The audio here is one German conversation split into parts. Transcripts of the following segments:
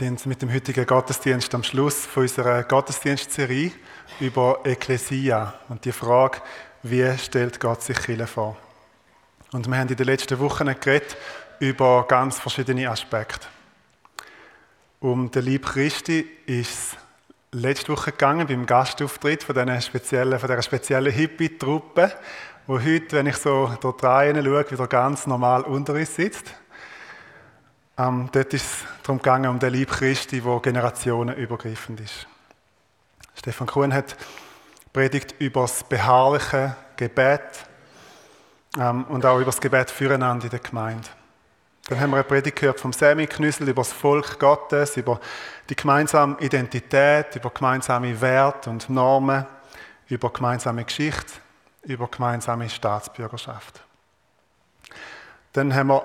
sind mit dem heutigen Gottesdienst am Schluss von unserer Gottesdienstserie über Ekklesia und die Frage, wie stellt Gott sich Kirche vor? Und wir haben in den letzten Wochen geredet über ganz verschiedene Aspekte. Um den Lieb Christi ist es letzte Woche gegangen beim Gastauftritt von dieser speziellen, von dieser speziellen Hippie-Truppe, wo heute, wenn ich so dort rein schaue, wieder ganz normal unter uns sitzt. Ähm, dort ist es darum gegangen, um den Lieb Christi, der generationenübergreifend ist. Stefan Kuhn hat predigt über das beharrliche Gebet ähm, und auch über das Gebet füreinander in der Gemeinde. Dann haben wir eine Predigt gehört vom Sammy Knüssel über das Volk Gottes, über die gemeinsame Identität, über gemeinsame Werte und Normen, über gemeinsame Geschichte, über gemeinsame Staatsbürgerschaft. Dann haben wir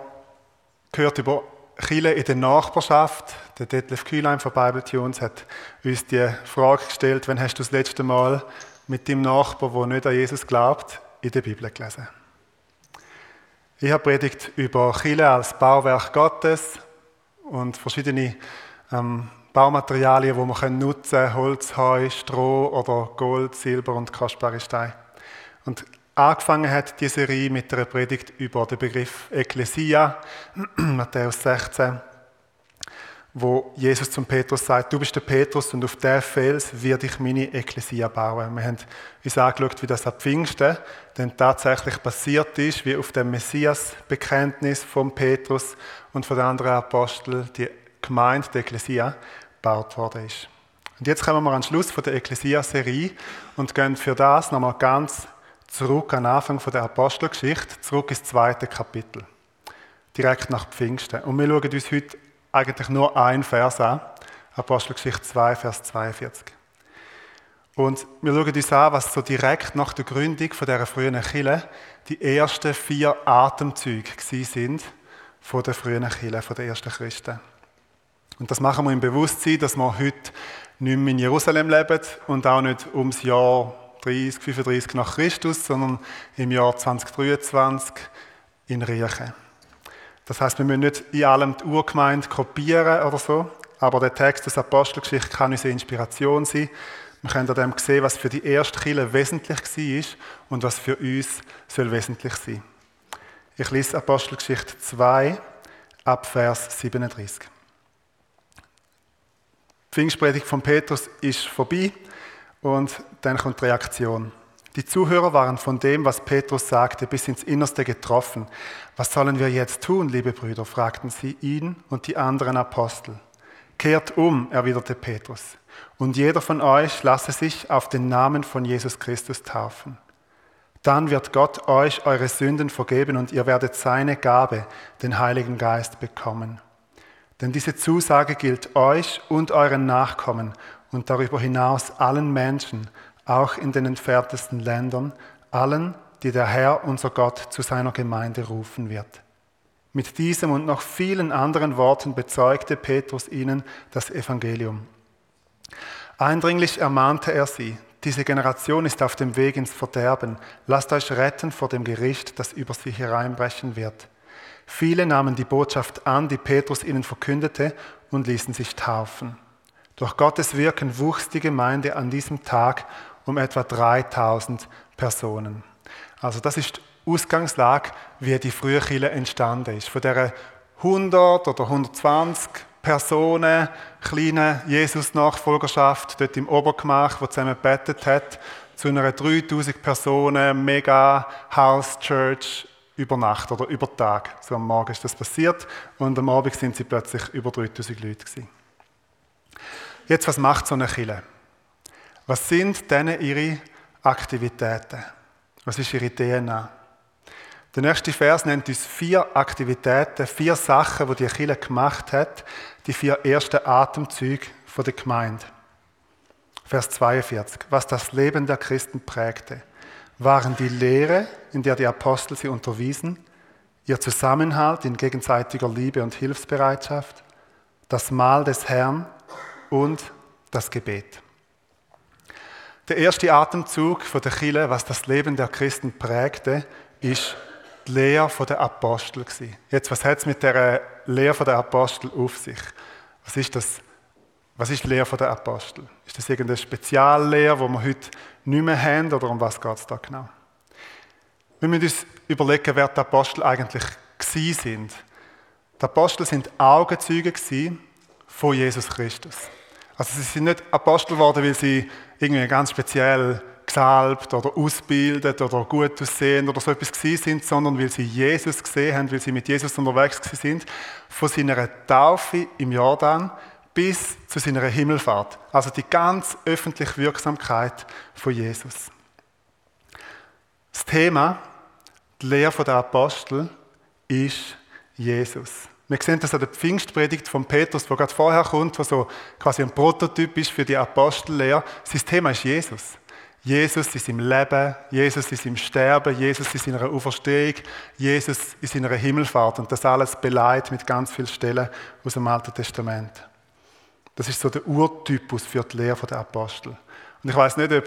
gehört über Chile in der Nachbarschaft. Der Detlef Kühlein von Bible Tunes hat uns die Frage gestellt, wann hast du das letzte Mal mit dem Nachbar, der nicht an Jesus glaubt, in der Bibel gelesen? Ich habe predigt über Chile als Bauwerk Gottes und verschiedene ähm, Baumaterialien, die man nutzen können, Holz, Heu, Stroh oder Gold, Silber und kostbare. Und Angefangen hat die Serie mit einer Predigt über den Begriff Ekklesia, Matthäus 16, wo Jesus zum Petrus sagt, du bist der Petrus und auf der Fels werde ich meine Ekklesia bauen. Wir haben uns angeschaut, wie das ab Pfingsten denn tatsächlich passiert ist, wie auf dem Messias-Bekenntnis von Petrus und von den anderen Aposteln die Gemeinde der Ekklesia gebaut worden ist. Und jetzt kommen wir den Schluss von der Ekklesia-Serie und gehen für das nochmal ganz zurück an den Anfang der Apostelgeschichte, zurück ins zweite Kapitel. Direkt nach Pfingsten. Und wir schauen uns heute eigentlich nur einen Vers an. Apostelgeschichte 2, Vers 42. Und wir schauen uns an, was so direkt nach der Gründung von dieser frühen Kille die ersten vier Atemzüge sind von der frühen Kille, von der ersten Christen. Und das machen wir im Bewusstsein, dass wir heute nicht mehr in Jerusalem leben und auch nicht ums Jahr 30, 35 nach Christus, sondern im Jahr 2023 in Riechen. Das heißt, wir müssen nicht in allem die Urgemeinde kopieren oder so, aber der Text des Apostelgeschichte kann uns eine Inspiration sein. Wir können an dem sehen, was für die erste Kirche wesentlich war und was für uns soll wesentlich sein. Ich lese Apostelgeschichte 2 ab Vers 37. Die Pfingstpredigt von Petrus ist vorbei. Und dann kommt die Reaktion. Die Zuhörer waren von dem, was Petrus sagte, bis ins Innerste getroffen. Was sollen wir jetzt tun, liebe Brüder? fragten sie ihn und die anderen Apostel. Kehrt um, erwiderte Petrus, und jeder von euch lasse sich auf den Namen von Jesus Christus taufen. Dann wird Gott euch eure Sünden vergeben und ihr werdet seine Gabe, den Heiligen Geist, bekommen. Denn diese Zusage gilt euch und euren Nachkommen und darüber hinaus allen Menschen, auch in den entferntesten Ländern, allen, die der Herr, unser Gott, zu seiner Gemeinde rufen wird. Mit diesem und noch vielen anderen Worten bezeugte Petrus ihnen das Evangelium. Eindringlich ermahnte er sie, diese Generation ist auf dem Weg ins Verderben, lasst euch retten vor dem Gericht, das über sie hereinbrechen wird. Viele nahmen die Botschaft an, die Petrus ihnen verkündete, und ließen sich taufen. Durch Gottes Wirken wuchs die Gemeinde an diesem Tag um etwa 3000 Personen. Also das ist die Ausgangslage, wie die frühe Kirche entstanden ist. Von der 100 oder 120 Personen, kleine Jesus-Nachfolgerschaft dort im Obergemach, wo zusammen gebetet hat, zu einer 3000 Personen Mega House Church über Nacht oder über Tag. So am Morgen ist das passiert und am Abend sind sie plötzlich über 3000 Leute gewesen. Jetzt, was macht so eine Kille? Was sind denn ihre Aktivitäten? Was ist ihre DNA? Der nächste Vers nennt uns vier Aktivitäten, vier Sachen, die die Kirche gemacht hat, die vier ersten Atemzüge der Gemeinde. Vers 42. Was das Leben der Christen prägte, waren die Lehre, in der die Apostel sie unterwiesen, ihr Zusammenhalt in gegenseitiger Liebe und Hilfsbereitschaft, das Mahl des Herrn und das Gebet. Der erste Atemzug von der Chile, was das Leben der Christen prägte, ist die Lehre der Apostel. Jetzt, was hat es mit der Lehre der Apostel auf sich? Was ist das was ist die Lehre der Apostel? Ist das irgendeine Speziallehre, die wir heute nicht mehr haben, oder um was geht es da genau? Wir müssen uns überlegen, wer die Apostel eigentlich sind. Die Apostel sind Augenzeuge von Jesus Christus. Also sie sind nicht Apostel geworden, weil sie irgendwie ganz speziell gesalbt oder ausgebildet oder gut aussehen oder so etwas gewesen sind, sondern weil sie Jesus gesehen haben, weil sie mit Jesus unterwegs sind, von seiner Taufe im Jordan bis zu seiner Himmelfahrt. Also die ganz öffentliche Wirksamkeit von Jesus. Das Thema, die Lehre der Apostel, ist Jesus. Wir sehen das an der Pfingstpredigt von Petrus, wo gerade vorher kommt, was so quasi ein Prototyp ist für die Apostellehre. Sein Thema ist Jesus. Jesus in seinem Leben, Jesus in seinem Sterben, Jesus in seiner Auferstehung, Jesus in seiner Himmelfahrt. Und das alles beleidigt mit ganz vielen Stellen aus dem Alten Testament. Das ist so der Urtypus für die Lehre der Apostel. Und ich weiß nicht, ob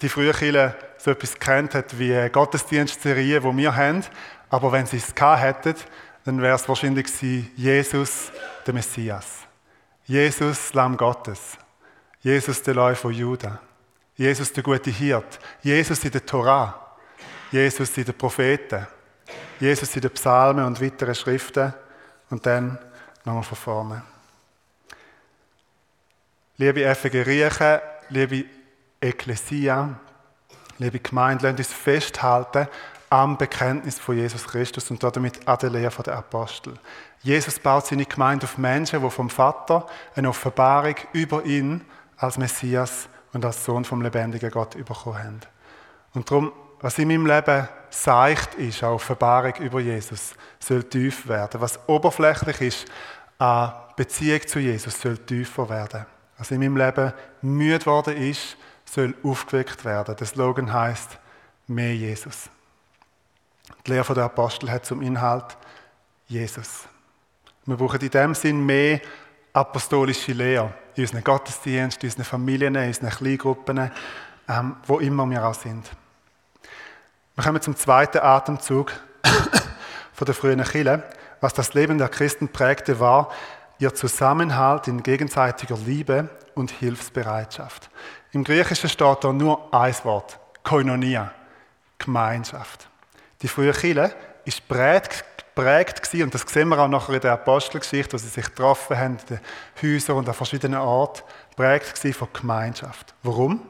die frühe Kirche so etwas kennt hat wie Gottesdienstserien, die wir haben, aber wenn sie es gehabt hätten, dann wäre es wahrscheinlich Jesus, der Messias. Jesus, Lamm Gottes. Jesus, der Läu von Juda. Jesus, der gute Hirt. Jesus in der Torah. Jesus in den Propheten. Jesus in den Psalmen und weiteren Schriften. Und dann nochmal von vorne. Liebe FG Riechen, liebe Ekklesia, liebe Gemeinde, lasst uns festhalten am Bekenntnis von Jesus Christus und damit an der Lehre der Apostel. Jesus baut seine Gemeinde auf Menschen, die vom Vater eine Offenbarung über ihn als Messias und als Sohn vom lebendigen Gott bekommen haben. Und darum, was in meinem Leben seicht ist, eine Offenbarung über Jesus, soll tief werden. Was oberflächlich ist, eine Beziehung zu Jesus, soll tiefer werden. Was in meinem Leben müde worden ist, soll aufgeweckt werden. Der Slogan heißt mehr Jesus. Die Lehre der Apostel hat zum Inhalt Jesus. Wir brauchen in dem Sinn mehr apostolische Lehre in unseren Gottesdiensten, in unseren Familien, in unseren Kleingruppen, ähm, wo immer wir auch sind. Wir kommen zum zweiten Atemzug von der frühen Kirche. Was das Leben der Christen prägte, war ihr Zusammenhalt in gegenseitiger Liebe und Hilfsbereitschaft. Im Griechischen steht da nur ein Wort, Koinonia, Gemeinschaft. Die frühe Kirche ist prägt, prägt gewesen, und das sehen wir auch nachher in der Apostelgeschichte, wo sie sich getroffen haben, in den Häusern und an verschiedenen Orten, prägt von Gemeinschaft. Warum?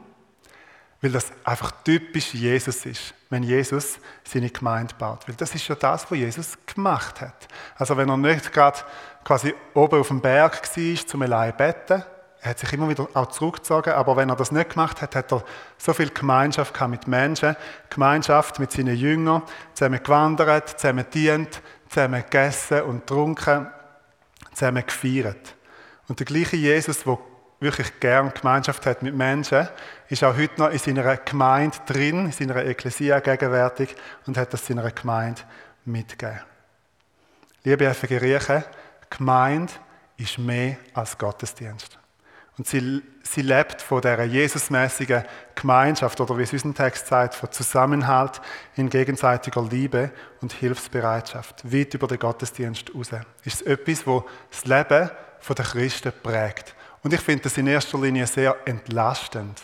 Weil das einfach typisch Jesus ist, wenn Jesus seine Gemeinde baut. Weil das ist ja das, was Jesus gemacht hat. Also wenn er nicht gerade quasi oben auf dem Berg war, zum allein beten, er hat sich immer wieder auch zurückgezogen, aber wenn er das nicht gemacht hat, hat er so viel Gemeinschaft gehabt mit Menschen, Gemeinschaft mit seinen Jüngern, zusammen gewandert, zusammen dient, zusammen gegessen und getrunken, zusammen gefeiert. Und der gleiche Jesus, der wirklich gern Gemeinschaft hat mit Menschen, ist auch heute noch in seiner Gemeinde drin, in seiner Ekklesia gegenwärtig und hat das seiner Gemeinde mitgegeben. Liebe FG Riechen, Gemeinde ist mehr als Gottesdienst. Und sie, sie lebt von dieser Jesusmäßigen Gemeinschaft oder wie es unser Text sagt, von Zusammenhalt in gegenseitiger Liebe und Hilfsbereitschaft, weit über den Gottesdienst raus. Ist es etwas, wo das Leben der Christen prägt. Und ich finde das in erster Linie sehr entlastend.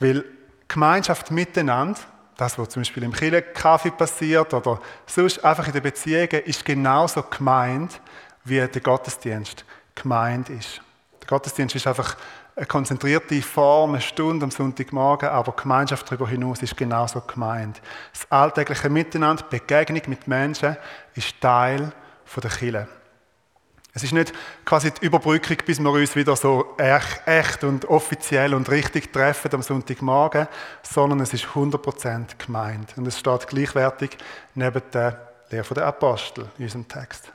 Weil Gemeinschaft miteinander, das, was zum Beispiel im Kaffee passiert oder sonst einfach in den Beziehungen, ist genauso gemeint, wie der Gottesdienst gemeint ist. Gottesdienst ist einfach eine konzentrierte Form, eine Stunde am Sonntagmorgen, aber Gemeinschaft darüber hinaus ist genauso gemeint. Das alltägliche Miteinander, Begegnung mit Menschen ist Teil der Kirche. Es ist nicht quasi die Überbrückung, bis wir uns wieder so echt und offiziell und richtig treffen am Sonntagmorgen, sondern es ist 100% gemeint. Und es steht gleichwertig neben der Lehre der Apostel in unserem Text.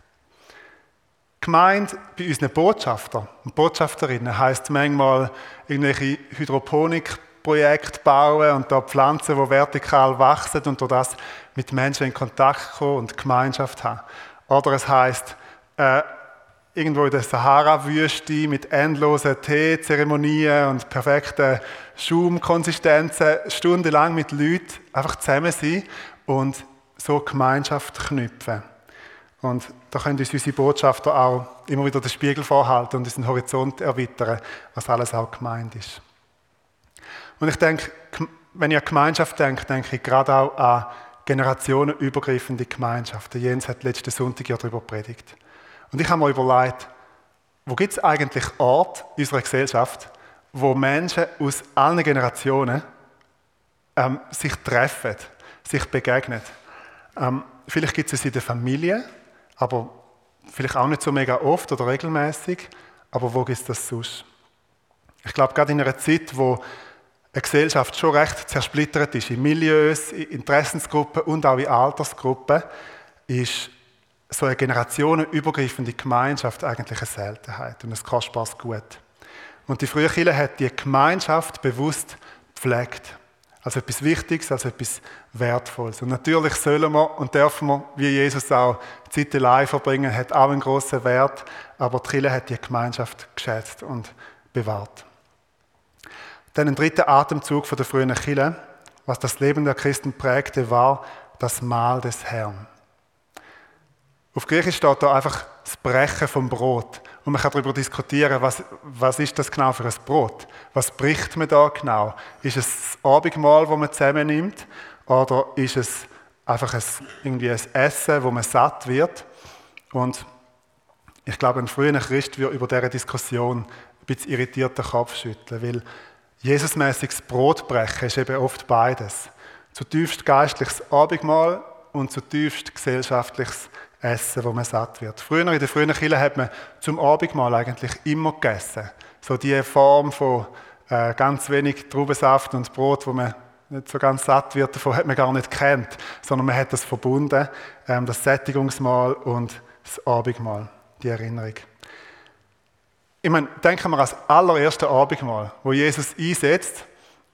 Gemeint bei unseren Botschaftern Botschafterinnen heisst manchmal irgendwelche Hydroponikprojekte bauen und da Pflanzen, die vertikal wachsen und durch das mit Menschen in Kontakt kommen und Gemeinschaft haben. Oder es heisst äh, irgendwo in der Sahara-Wüste mit endlosen Teezeremonien und perfekten Schaumkonsistenzen stundenlang mit Leuten einfach zusammen sein und so Gemeinschaft knüpfen. Und da können uns unsere Botschafter auch immer wieder den Spiegel vorhalten und unseren Horizont erweitern, was alles auch gemeint ist. Und ich denke, wenn ich an Gemeinschaft denke, denke ich gerade auch an generationenübergreifende Gemeinschaften. Jens hat letzten Sonntag ja darüber predigt. Und ich habe mir überlegt, wo gibt es eigentlich Ort in unserer Gesellschaft, wo Menschen aus allen Generationen ähm, sich treffen, sich begegnen. Ähm, vielleicht gibt es es in der Familie, aber vielleicht auch nicht so mega oft oder regelmäßig. Aber wo gibt das sonst? Ich glaube, gerade in einer Zeit, wo eine Gesellschaft schon recht zersplittert ist, in Milieus, in Interessensgruppen und auch in Altersgruppen, ist so eine generationenübergreifende Gemeinschaft eigentlich eine Seltenheit und ein kostbares Gut. Und die frühe Kirche hat die Gemeinschaft bewusst gepflegt. Als etwas Wichtiges, als etwas Wertvolles. Und natürlich sollen wir und dürfen wir, wie Jesus auch, Zeit allein verbringen, hat auch einen großen Wert, aber die Kirche hat die Gemeinschaft geschätzt und bewahrt. Dann ein dritter Atemzug von der frühen Kirche, was das Leben der Christen prägte, war das Mahl des Herrn. Auf Griechisch steht da einfach das Brechen vom Brot. Und man kann darüber diskutieren, was, was ist das genau für ein Brot? Was bricht man da genau? Ist es das Abendmahl, das man zusammennimmt? Oder ist es einfach ein, irgendwie ein Essen, wo man satt wird? Und ich glaube, ein früher Christ wird über diese Diskussion ein bisschen irritiert den Kopf schütteln, weil Jesusmäßiges Brotbrechen ist eben oft beides. Zutiefst geistliches Abendmahl und zutiefst gesellschaftliches Essen, wo man satt wird. Früher in der frühen Kirche hat man zum Abendmahl eigentlich immer gegessen. So die Form von äh, ganz wenig Traubensaft und Brot, wo man nicht so ganz satt wird, davon hat man gar nicht kennt, sondern man hat das verbunden, ähm, das Sättigungsmahl und das Abendmahl, die Erinnerung. Ich meine, denken wir an das allererste Abendmahl, wo Jesus einsetzt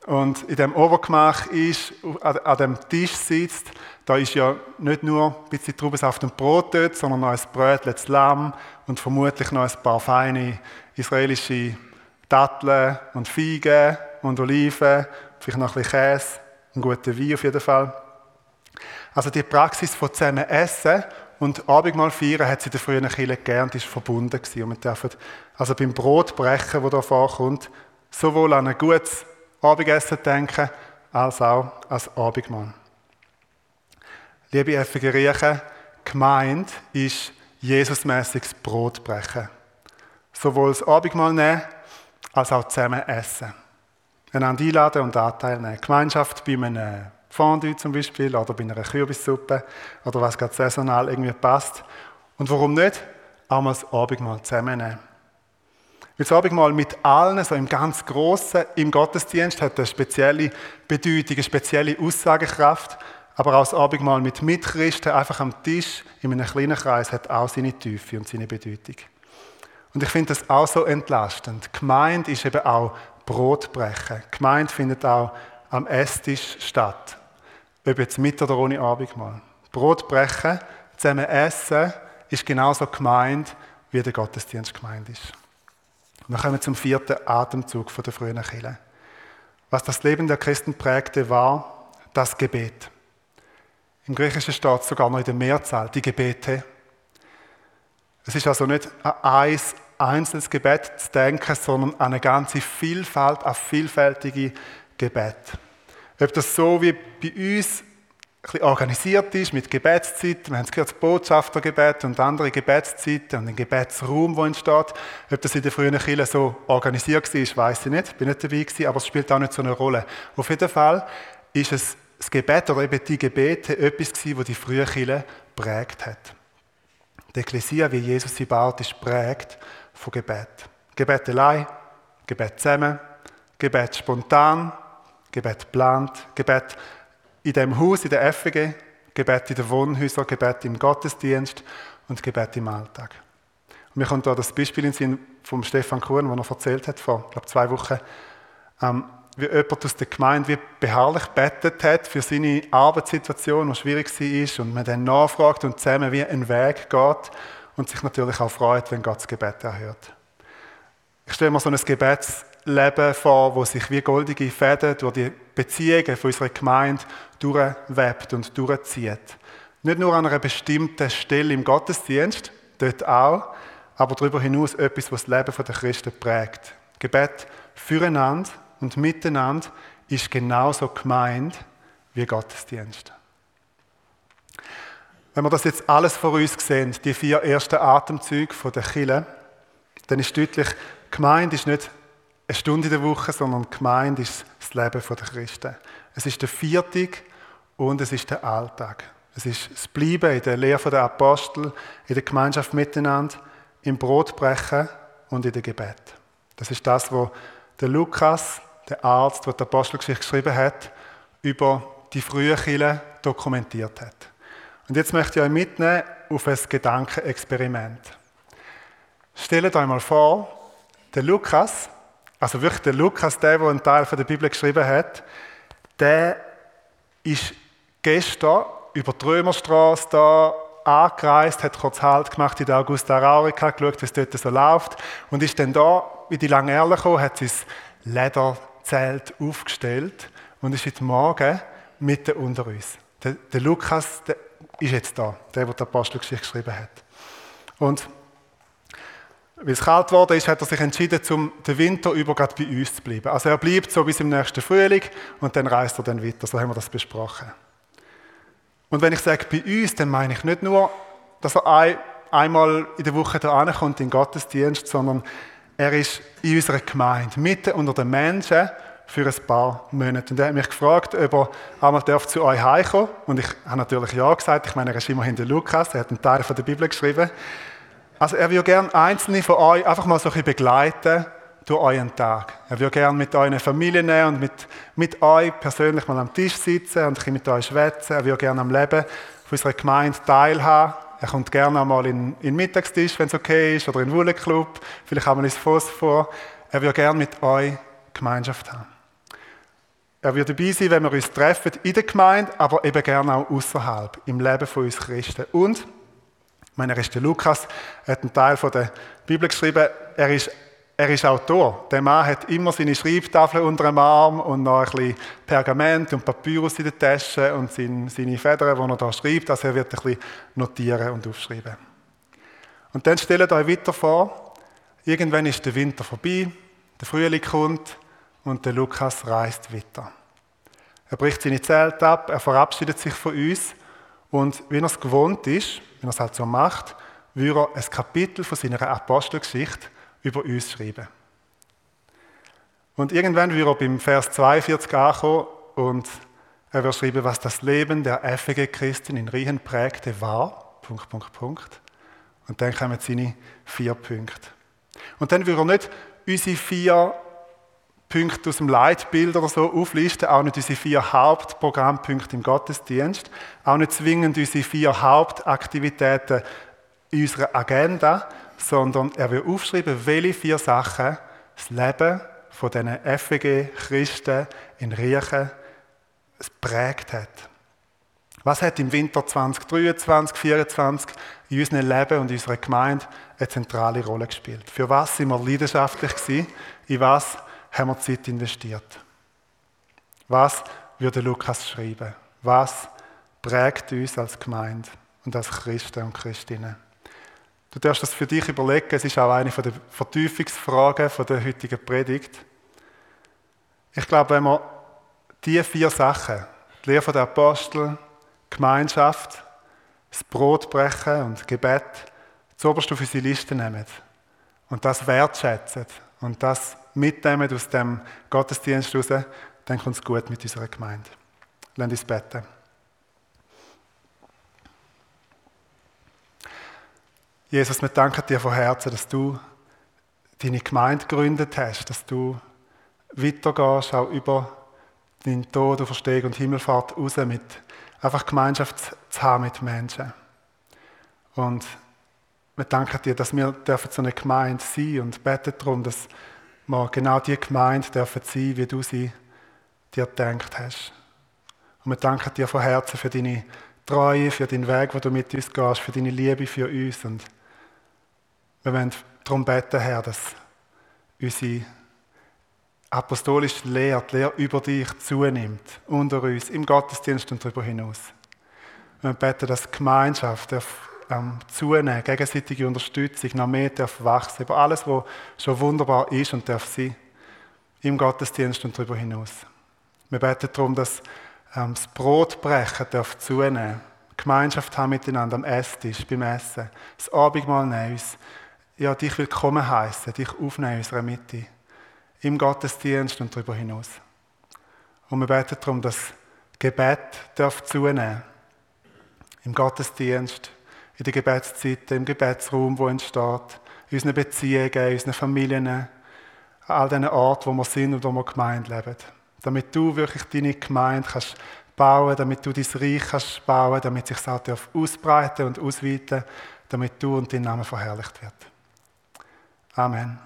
und in dem Obergemach ist, an dem Tisch sitzt. Da ist ja nicht nur ein bisschen Traubensaft und Brot dort, sondern noch ein Brötchen, das Lamm und vermutlich noch ein paar feine israelische Datteln und Feigen und Oliven, vielleicht noch ein bisschen Käse, einen guten Wein auf jeden Fall. Also die Praxis von zusammen essen und Abendmahl feiern hat sie der frühen Kirche gelernt, ist verbunden gewesen. Und wir dürfen also beim Brotbrechen, das da vorkommt, sowohl an ein gutes Abendessen denken, als auch als Abendmahl. Liebe FG gemeint ist Jesusmäßiges Brotbrechen. Sowohl das Abendmahl nehmen, als auch zusammen essen. Einander einladen und Anteil nehmen. Gemeinschaft bei einem Fondue zum Beispiel oder bei einer Kürbissuppe oder was gerade saisonal irgendwie passt. Und warum nicht? Auch mal das Abendmahl zusammennehmen. Weil das Abendmahl mit allen, so im ganz Großen, im Gottesdienst, hat eine spezielle Bedeutung, eine spezielle Aussagekraft. Aber auch das Abendmahl mit Mitchristen, einfach am Tisch, in einem kleinen Kreis, hat auch seine Tiefe und seine Bedeutung. Und ich finde das auch so entlastend. Gemeint ist eben auch Brotbrechen. Gemeint findet auch am Esstisch statt. Ob jetzt mit oder ohne Abendmahl. Brotbrechen, zusammen essen, ist genauso gemeint, wie der Gottesdienst gemeint ist. wir kommen zum vierten Atemzug von der frühen Kirche. Was das Leben der Christen prägte, war das Gebet. Im Griechischen steht sogar noch in der Mehrzahl die Gebete. Es ist also nicht an ein einzelnes Gebet zu denken, sondern an eine ganze Vielfalt, an vielfältige Gebet. Ob das so wie bei uns ein organisiert ist mit Gebetszeiten, wir haben es gehört, das Botschaftergebet und andere Gebetszeiten und ein Gebetsraum, der entsteht. Ob das in der frühen Kirche so organisiert war, weiß ich nicht, bin nicht dabei gewesen, aber es spielt auch nicht so eine Rolle. Auf jeden Fall ist es das Gebet oder eben die Gebete etwas gewesen, das die frühe Kirche prägt hat. Die Ekklesia, wie Jesus sie baut, ist prägt von Gebet. Gebet allein, Gebet zusammen, Gebet spontan, Gebet geplant, Gebet in dem Haus, in der FG, Gebet in den Wohnhäusern, Gebet im Gottesdienst und Gebet im Alltag. Und mir kommt da das Beispiel in Sinn von Stefan Kuhn, das er erzählt hat vor, glaube zwei Wochen, ähm, wie jemand aus der Gemeinde wie beharrlich bettet hat für seine Arbeitssituation, die schwierig war, und man dann nachfragt und zusammen wie einen Weg geht und sich natürlich auch freut, wenn Gott das Gebet erhört. Ich stelle mir so ein Gebetsleben vor, wo sich wie goldige Fäden durch die Beziehungen von unserer Gemeinde durchwebt und durchzieht. Nicht nur an einer bestimmten Stelle im Gottesdienst, dort auch, aber darüber hinaus etwas, was das Leben der Christen prägt. Gebet füreinander und miteinander ist genauso gemeint wie Gottesdienst. Wenn wir das jetzt alles vor uns sehen, die vier ersten Atemzüge von der Kille, dann ist deutlich, gemeint ist nicht eine Stunde in der Woche, sondern gemeint ist das Leben der Christen. Es ist der Viertag und es ist der Alltag. Es ist das Bleiben in der Lehre der Apostel, in der Gemeinschaft miteinander, im Brotbrechen und in der Gebet. Das ist das, was Lukas, der Arzt, der die Apostelgeschichte geschrieben hat, über die frühe Kirche dokumentiert hat. Und jetzt möchte ich euch mitnehmen auf ein Gedankenexperiment. Stellt euch mal vor, der Lukas, also wirklich der Lukas, der, der einen Teil der Bibel geschrieben hat, der ist gestern über die Römerstraße da angereist, hat kurz Halt gemacht in der Augusta Raurica, geschaut, wie es dort so läuft und ist dann da in die Langerle gekommen, hat sein Lederzelt aufgestellt und ist heute Morgen mitten unter uns. Der, der Lukas der ist jetzt da, der, der die Apostelgeschichte geschrieben hat. Und weil es kalt geworden ist, hat er sich entschieden, zum den Winter über gerade bei uns zu bleiben. Also er bleibt so bis im nächsten Frühling und dann reist er dann weiter. So haben wir das besprochen. Und wenn ich sage bei uns, dann meine ich nicht nur, dass er ein, einmal in der Woche da ankommt in den Gottesdienst, sondern er ist in unserer Gemeinde, mitten unter den Menschen für ein paar Monate. Und er hat mich gefragt, ob er einmal zu euch heimkommen Und ich habe natürlich ja gesagt. Ich meine, er ist immerhin der Lukas, er hat einen Teil von der Bibel geschrieben. Also er würde gerne Einzelne von euch einfach mal so ein bisschen begleiten durch euren Tag. Er würde gerne mit euren Familien und mit, mit euch persönlich mal am Tisch sitzen und ein mit euch schwätzen. Er würde gerne am Leben von unserer Gemeinde teilhaben. Er kommt gerne auch mal in, den Mittagstisch, wenn es okay ist, oder in den Wollenclub, vielleicht auch mal ins Phosphor. Er würde gerne mit euch Gemeinschaft haben. Er würde dabei sein, wenn wir uns treffen in der Gemeinde, aber eben gerne auch außerhalb, im Leben von uns Christen. Und meine, er ist der Lukas, er hat einen Teil von der Bibel geschrieben. Er ist, er ist Autor. Der Mann hat immer seine Schreibtafel unter dem Arm und noch ein bisschen Pergament und Papyrus in der Tasche und seine, Federn, die er da schreibt. Also er wird ein bisschen notieren und aufschreiben. Und dann stellt euch weiter vor, irgendwann ist der Winter vorbei, der Frühling kommt und der Lukas reist weiter. Er bricht seine Zelte ab, er verabschiedet sich von uns und wie er es gewohnt ist, wenn er es halt so macht, würde er ein Kapitel von seiner Apostelgeschichte über uns schreiben. Und irgendwann würde er beim Vers 42 ankommen und er würde schreiben, was das Leben der FEG-Christen in Riechen prägte, war. Punkt, Punkt, Punkt. Und dann kommen seine vier Punkte. Und dann würde er nicht unsere vier Punkte aus dem Leitbild oder so auflisten, auch nicht unsere vier Hauptprogrammpunkte im Gottesdienst, auch nicht zwingend unsere vier Hauptaktivitäten in unserer Agenda, sondern er will aufschreiben, welche vier Sachen das Leben von diesen FEG-Christen in Riechen prägt hat. Was hat im Winter 2023, 2024 in unserem Leben und in unserer Gemeinde eine zentrale Rolle gespielt? Für was sind wir leidenschaftlich gewesen? In was haben wir Zeit investiert. Was würde Lukas schreiben? Was prägt uns als Gemeinde und als Christen und Christinnen? Du darfst das für dich überlegen. Es ist auch eine der Vertiefungsfragen der heutigen Predigt. Ich glaube, wenn wir diese vier Sachen, die Lehre der Apostel, Gemeinschaft, das Brotbrechen und Gebet, zuoberst auf unsere Liste nehmen und das wertschätzen und das mitnehmen aus dem Gottesdienst raus, dann kommt es gut mit unserer Gemeinde. Lass uns beten. Jesus, wir danken dir von Herzen, dass du deine Gemeinde gegründet hast, dass du weitergehst, auch über deinen Tod Verstehung und Himmelfahrt raus, mit einfach Gemeinschaft zu haben mit Menschen. Und wir danken dir, dass wir so eine Gemeinde sein und beten darum, dass wir genau die Gemeinde dürfen sein, wie du sie dir gedacht hast. Und wir danken dir von Herzen für deine Treue, für den Weg, wo du mit uns gehst, für deine Liebe für uns. Und wir wollen darum beten, Herr, dass unsere apostolische Lehre, die Lehre über dich zunimmt, unter uns, im Gottesdienst und darüber hinaus. Wir beten, dass Gemeinschaft darf, ähm, zunehmen, gegenseitige Unterstützung noch mehr darf wachsen, über alles, was schon wunderbar ist und darf sein, im Gottesdienst und darüber hinaus. Wir beten darum, dass ähm, das Brotbrechen darf zunehmen, Gemeinschaft haben miteinander am Esstisch, beim Essen, das Abendmahl nehmen, uns, ja, dich willkommen heißen, dich aufnehmen in unserer Mitte, im Gottesdienst und darüber hinaus. Und wir beten darum, dass Gebet darf zunehmen im Gottesdienst, in den Gebetszeiten, im Gebetsraum, wo entsteht, in unseren Beziehungen, in unseren Familien, an all diesen Orten, wo wir sind und wo wir Gemeinde leben. Damit du wirklich deine Gemeinde kannst bauen, damit du dein Reich kannst bauen, damit sich das ausbreiten und ausweiten, damit du und dein Name verherrlicht wird. Amen.